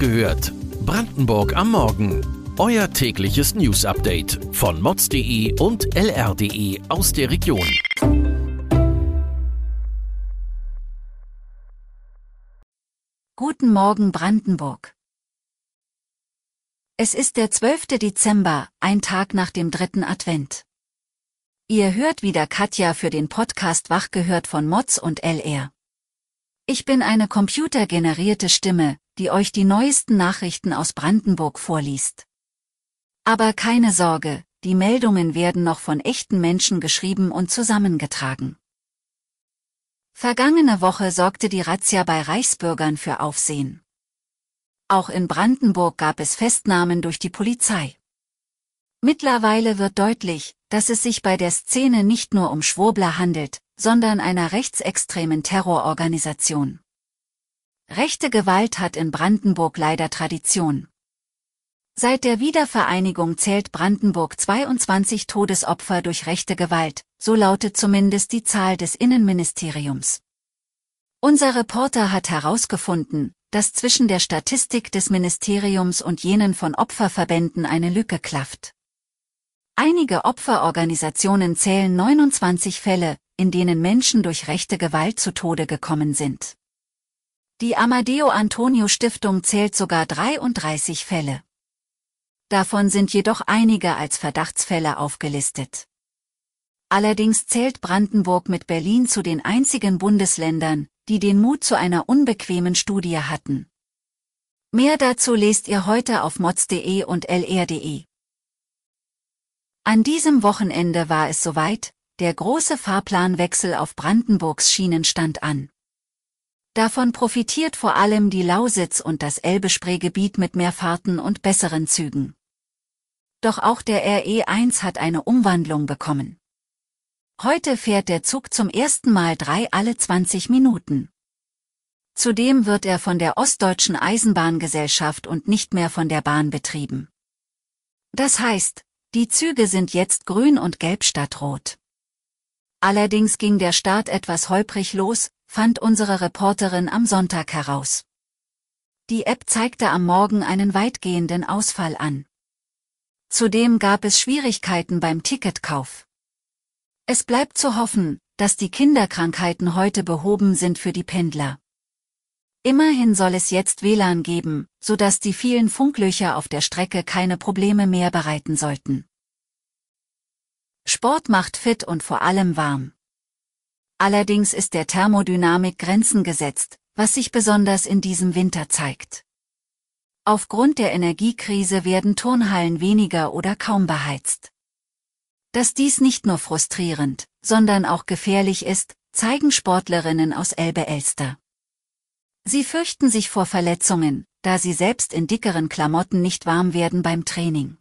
gehört. Brandenburg am Morgen. Euer tägliches News-Update von mods.de und lr.de aus der Region. Guten Morgen Brandenburg. Es ist der 12. Dezember, ein Tag nach dem dritten Advent. Ihr hört wieder Katja für den Podcast Wach gehört von Mods und LR. Ich bin eine computergenerierte Stimme, die euch die neuesten Nachrichten aus Brandenburg vorliest. Aber keine Sorge, die Meldungen werden noch von echten Menschen geschrieben und zusammengetragen. Vergangene Woche sorgte die Razzia bei Reichsbürgern für Aufsehen. Auch in Brandenburg gab es Festnahmen durch die Polizei. Mittlerweile wird deutlich, dass es sich bei der Szene nicht nur um Schwurbler handelt, sondern einer rechtsextremen Terrororganisation. Rechte Gewalt hat in Brandenburg leider Tradition. Seit der Wiedervereinigung zählt Brandenburg 22 Todesopfer durch rechte Gewalt, so lautet zumindest die Zahl des Innenministeriums. Unser Reporter hat herausgefunden, dass zwischen der Statistik des Ministeriums und jenen von Opferverbänden eine Lücke klafft. Einige Opferorganisationen zählen 29 Fälle, in denen Menschen durch rechte Gewalt zu Tode gekommen sind. Die Amadeo Antonio Stiftung zählt sogar 33 Fälle. Davon sind jedoch einige als Verdachtsfälle aufgelistet. Allerdings zählt Brandenburg mit Berlin zu den einzigen Bundesländern, die den Mut zu einer unbequemen Studie hatten. Mehr dazu lest ihr heute auf mods.de und lr.de. An diesem Wochenende war es soweit, der große Fahrplanwechsel auf Brandenburgs Schienen stand an. Davon profitiert vor allem die Lausitz und das Elbespreegebiet mit mehr Fahrten und besseren Zügen. Doch auch der RE1 hat eine Umwandlung bekommen. Heute fährt der Zug zum ersten Mal drei alle 20 Minuten. Zudem wird er von der Ostdeutschen Eisenbahngesellschaft und nicht mehr von der Bahn betrieben. Das heißt, die Züge sind jetzt grün und gelb statt rot. Allerdings ging der Start etwas holprig los, fand unsere Reporterin am Sonntag heraus. Die App zeigte am Morgen einen weitgehenden Ausfall an. Zudem gab es Schwierigkeiten beim Ticketkauf. Es bleibt zu hoffen, dass die Kinderkrankheiten heute behoben sind für die Pendler. Immerhin soll es jetzt WLAN geben, sodass die vielen Funklöcher auf der Strecke keine Probleme mehr bereiten sollten. Sport macht fit und vor allem warm. Allerdings ist der Thermodynamik Grenzen gesetzt, was sich besonders in diesem Winter zeigt. Aufgrund der Energiekrise werden Turnhallen weniger oder kaum beheizt. Dass dies nicht nur frustrierend, sondern auch gefährlich ist, zeigen Sportlerinnen aus Elbe-Elster. Sie fürchten sich vor Verletzungen, da sie selbst in dickeren Klamotten nicht warm werden beim Training.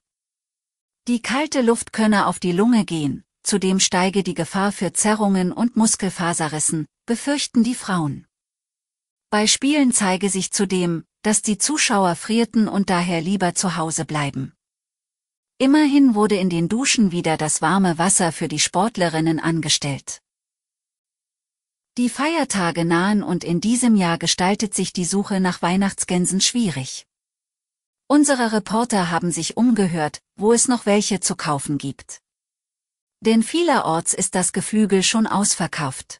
Die kalte Luft könne auf die Lunge gehen, zudem steige die Gefahr für Zerrungen und Muskelfaserrissen, befürchten die Frauen. Bei Spielen zeige sich zudem, dass die Zuschauer frierten und daher lieber zu Hause bleiben. Immerhin wurde in den Duschen wieder das warme Wasser für die Sportlerinnen angestellt. Die Feiertage nahen und in diesem Jahr gestaltet sich die Suche nach Weihnachtsgänsen schwierig. Unsere Reporter haben sich umgehört, wo es noch welche zu kaufen gibt. Denn vielerorts ist das Geflügel schon ausverkauft.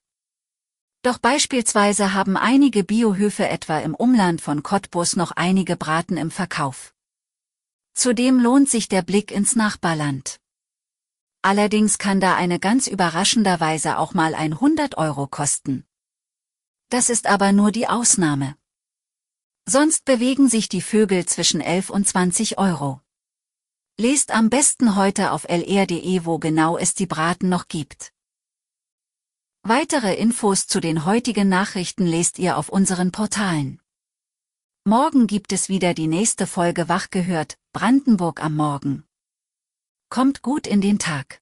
Doch beispielsweise haben einige Biohöfe etwa im Umland von Cottbus noch einige Braten im Verkauf. Zudem lohnt sich der Blick ins Nachbarland. Allerdings kann da eine ganz überraschenderweise auch mal ein 100 Euro kosten. Das ist aber nur die Ausnahme. Sonst bewegen sich die Vögel zwischen 11 und 20 Euro. Lest am besten heute auf lr.de, wo genau es die Braten noch gibt. Weitere Infos zu den heutigen Nachrichten lest ihr auf unseren Portalen. Morgen gibt es wieder die nächste Folge Wach gehört, Brandenburg am Morgen. Kommt gut in den Tag.